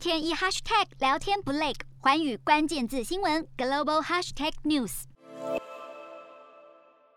天一 hashtag 聊天不累，寰宇关键字新闻 global hashtag news。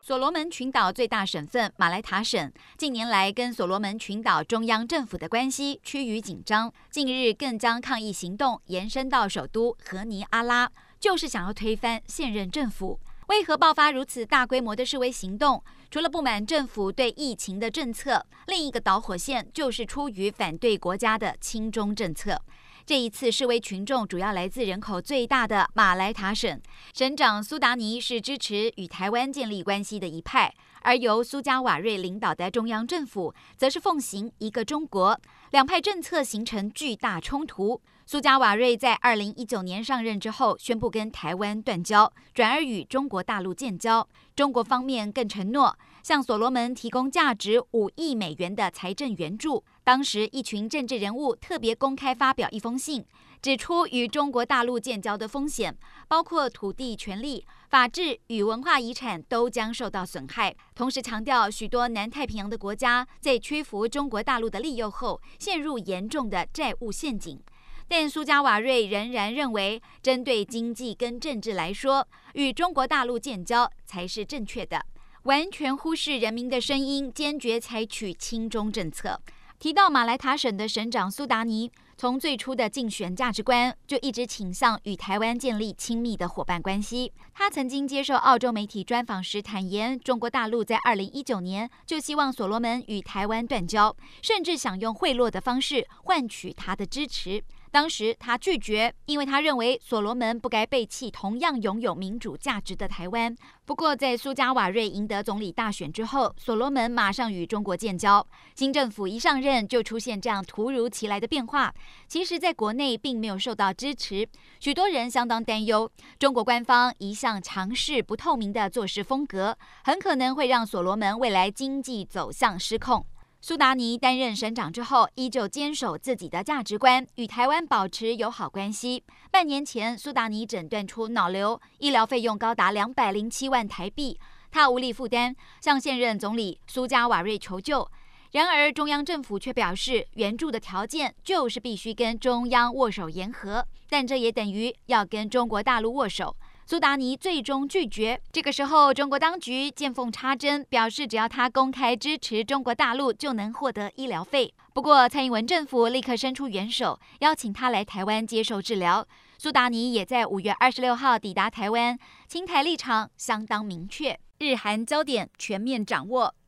所罗门群岛最大省份马来塔省近年来跟所罗门群岛中央政府的关系趋于紧张，近日更将抗议行动延伸到首都何尼阿拉，就是想要推翻现任政府。为何爆发如此大规模的示威行动？除了不满政府对疫情的政策，另一个导火线就是出于反对国家的亲中政策。这一次示威群众主要来自人口最大的马来塔省，省长苏达尼是支持与台湾建立关系的一派，而由苏加瓦瑞领导的中央政府则是奉行一个中国，两派政策形成巨大冲突。苏加瓦瑞在二零一九年上任之后，宣布跟台湾断交，转而与中国大陆建交。中国方面更承诺向所罗门提供价值五亿美元的财政援助。当时，一群政治人物特别公开发表一封信，指出与中国大陆建交的风险，包括土地权利、法治与文化遗产都将受到损害。同时强调，许多南太平洋的国家在屈服中国大陆的利诱后，陷入严重的债务陷阱。但苏加瓦瑞仍然认为，针对经济跟政治来说，与中国大陆建交才是正确的，完全忽视人民的声音，坚决采取亲中政策。提到马来塔省的省长苏达尼，从最初的竞选价值观就一直倾向与台湾建立亲密的伙伴关系。他曾经接受澳洲媒体专访时坦言，中国大陆在二零一九年就希望所罗门与台湾断交，甚至想用贿赂的方式换取他的支持。当时他拒绝，因为他认为所罗门不该背弃同样拥有民主价值的台湾。不过，在苏加瓦瑞赢得总理大选之后，所罗门马上与中国建交。新政府一上任就出现这样突如其来的变化，其实在国内并没有受到支持，许多人相当担忧。中国官方一向强势不透明的做事风格，很可能会让所罗门未来经济走向失控。苏达尼担任省长之后，依旧坚守自己的价值观，与台湾保持友好关系。半年前，苏达尼诊断出脑瘤，医疗费用高达两百零七万台币，他无力负担，向现任总理苏加瓦瑞求救。然而，中央政府却表示，援助的条件就是必须跟中央握手言和，但这也等于要跟中国大陆握手。苏达尼最终拒绝。这个时候，中国当局见缝插针，表示只要他公开支持中国大陆，就能获得医疗费。不过，蔡英文政府立刻伸出援手，邀请他来台湾接受治疗。苏达尼也在五月二十六号抵达台湾，清台立场相当明确。日韩焦点全面掌握，